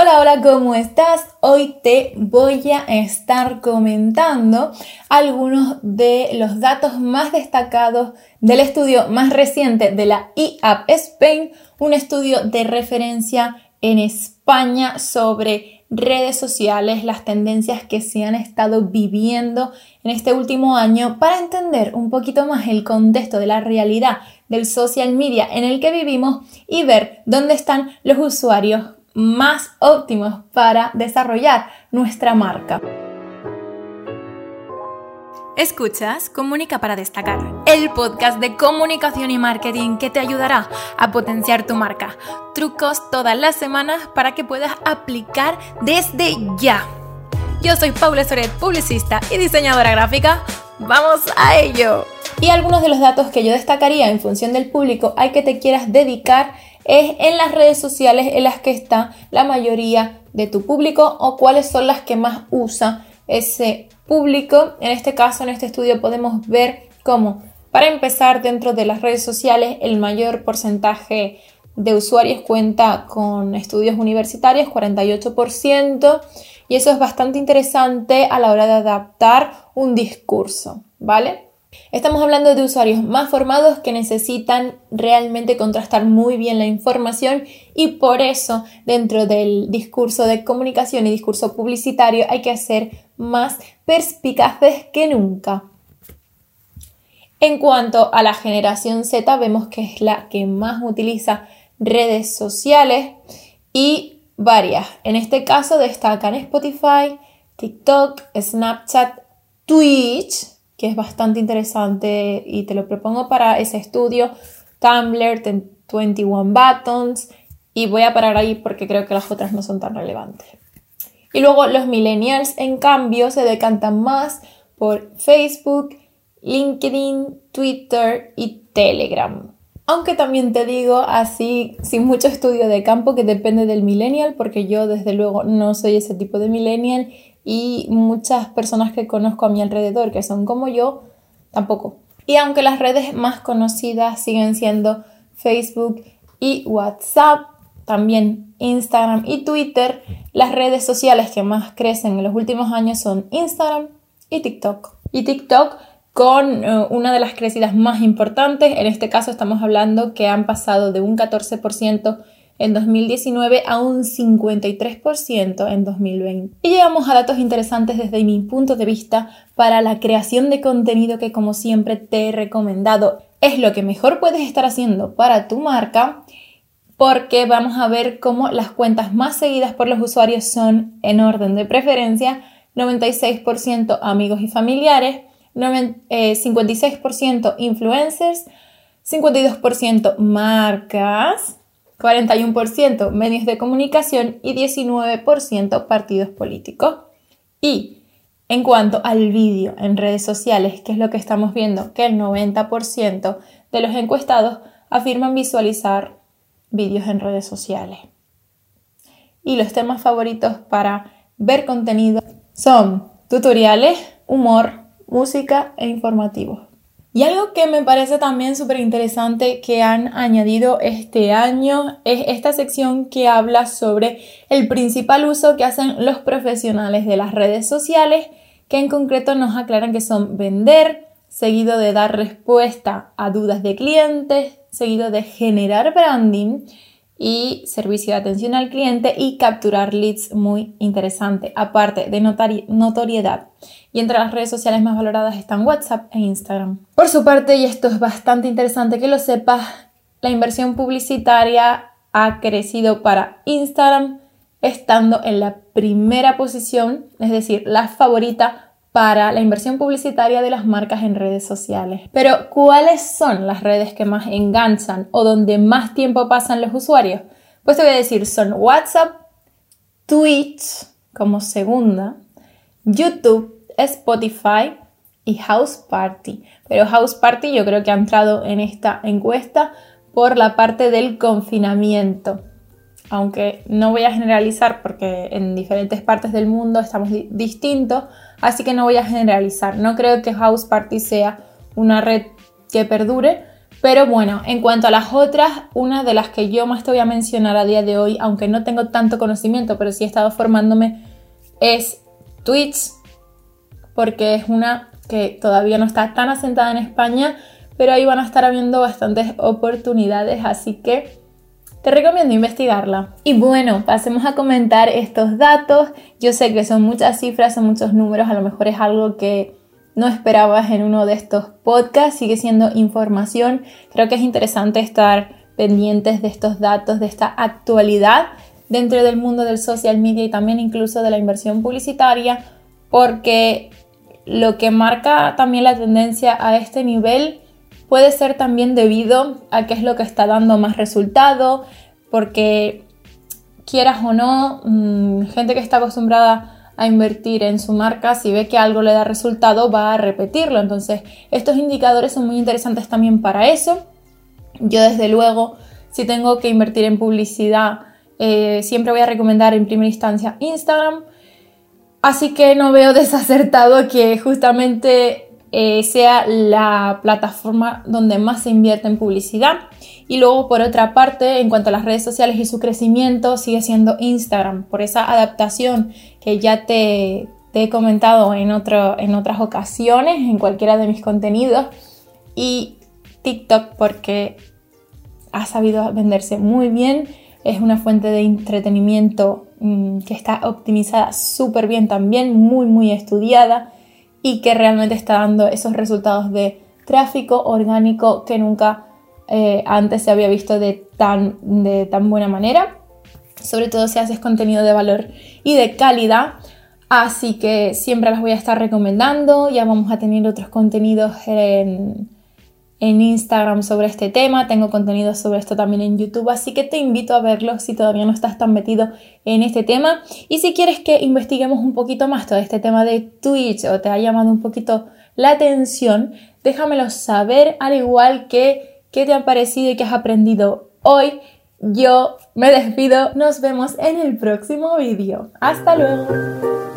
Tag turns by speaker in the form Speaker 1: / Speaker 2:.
Speaker 1: Hola, hola, ¿cómo estás? Hoy te voy a estar comentando algunos de los datos más destacados del estudio más reciente de la IAP Spain, un estudio de referencia en España sobre redes sociales, las tendencias que se han estado viviendo en este último año para entender un poquito más el contexto de la realidad del social media en el que vivimos y ver dónde están los usuarios más óptimos para desarrollar nuestra marca. Escuchas Comunica para Destacar, el podcast de comunicación y marketing que te ayudará a potenciar tu marca. Trucos todas las semanas para que puedas aplicar desde ya. Yo soy Paula Soret, publicista y diseñadora gráfica. ¡Vamos a ello! Y algunos de los datos que yo destacaría en función del público al que te quieras dedicar es en las redes sociales en las que está la mayoría de tu público o cuáles son las que más usa ese público. En este caso, en este estudio podemos ver cómo, para empezar, dentro de las redes sociales, el mayor porcentaje de usuarios cuenta con estudios universitarios, 48%, y eso es bastante interesante a la hora de adaptar un discurso, ¿vale? Estamos hablando de usuarios más formados que necesitan realmente contrastar muy bien la información y por eso dentro del discurso de comunicación y discurso publicitario hay que ser más perspicaces que nunca. En cuanto a la generación Z, vemos que es la que más utiliza redes sociales y varias. En este caso destacan Spotify, TikTok, Snapchat, Twitch, que es bastante interesante y te lo propongo para ese estudio. Tumblr, 21 Buttons y voy a parar ahí porque creo que las otras no son tan relevantes. Y luego los millennials, en cambio, se decantan más por Facebook, LinkedIn, Twitter y Telegram. Aunque también te digo así, sin mucho estudio de campo, que depende del millennial, porque yo desde luego no soy ese tipo de millennial y muchas personas que conozco a mi alrededor que son como yo, tampoco. Y aunque las redes más conocidas siguen siendo Facebook y WhatsApp, también Instagram y Twitter, las redes sociales que más crecen en los últimos años son Instagram y TikTok. Y TikTok con eh, una de las crecidas más importantes, en este caso estamos hablando que han pasado de un 14% en 2019 a un 53% en 2020. Y llegamos a datos interesantes desde mi punto de vista para la creación de contenido que como siempre te he recomendado. Es lo que mejor puedes estar haciendo para tu marca porque vamos a ver cómo las cuentas más seguidas por los usuarios son en orden de preferencia 96% amigos y familiares, 56% eh, influencers, 52% marcas, 41% medios de comunicación y 19% partidos políticos. Y en cuanto al vídeo en redes sociales, que es lo que estamos viendo, que el 90% de los encuestados afirman visualizar vídeos en redes sociales. Y los temas favoritos para ver contenido son tutoriales, humor, música e informativos. Y algo que me parece también súper interesante que han añadido este año es esta sección que habla sobre el principal uso que hacen los profesionales de las redes sociales, que en concreto nos aclaran que son vender, seguido de dar respuesta a dudas de clientes, seguido de generar branding y servicio de atención al cliente y capturar leads muy interesante, aparte de notoriedad. Y entre las redes sociales más valoradas están WhatsApp e Instagram. Por su parte, y esto es bastante interesante que lo sepas, la inversión publicitaria ha crecido para Instagram, estando en la primera posición, es decir, la favorita para la inversión publicitaria de las marcas en redes sociales. Pero, ¿cuáles son las redes que más enganchan o donde más tiempo pasan los usuarios? Pues te voy a decir, son WhatsApp, Twitch como segunda, YouTube, Spotify y House Party. Pero House Party yo creo que ha entrado en esta encuesta por la parte del confinamiento. Aunque no voy a generalizar porque en diferentes partes del mundo estamos distintos, Así que no voy a generalizar. No creo que House Party sea una red que perdure, Pero bueno, en cuanto a las otras, una de las que yo más te voy a mencionar a día de hoy, aunque no tengo tanto conocimiento, pero sí he estado formándome, es Twitch, porque es una que todavía no está tan asentada en España, pero ahí van a estar habiendo bastantes oportunidades, así que te recomiendo investigarla. Y bueno, pasemos a comentar estos datos. Yo sé que son muchas cifras, son muchos números, a lo mejor es algo que no esperabas en uno de estos podcasts, sigue siendo información. Creo que es interesante estar pendientes de estos datos, de esta actualidad dentro del mundo del social media y también incluso de la inversión publicitaria, porque lo que marca también la tendencia a este nivel puede ser también debido a qué es lo que está dando más resultado, porque quieras o no, mm, gente que está acostumbrada a invertir en su marca, si ve que algo le da resultado, va a repetirlo. Entonces, estos indicadores son muy interesantes también para eso. Yo desde luego, si tengo que invertir en publicidad, eh, siempre voy a recomendar en primera instancia Instagram. Así que no veo desacertado que justamente eh, sea la plataforma donde más se invierte en publicidad. Y luego, por otra parte, en cuanto a las redes sociales y su crecimiento, sigue siendo Instagram, por esa adaptación que ya te, he comentado en, otro, en otras ocasiones, en cualquiera de mis contenidos. Y TikTok, porque ha sabido venderse muy bien. Es una fuente de entretenimiento mm, que está optimizada súper bien también, muy, muy estudiada y que realmente está dando esos resultados de tráfico orgánico que nunca eh, antes se había visto de tan, de tan buena manera. Sobre todo si haces contenido de valor y de calidad. Así que siempre las voy a estar recomendando. Ya vamos a tener otros contenidos en, en Instagram sobre este tema, tengo contenido sobre esto también en YouTube, así que te invito a verlo si todavía no estás tan metido en este tema. Y si quieres que investiguemos un poquito más todo este tema de Twitch o te ha llamado un poquito la atención, déjamelo saber, al igual que qué te ha parecido y qué has aprendido hoy. Yo me despido, nos vemos en el próximo vídeo. Hasta luego.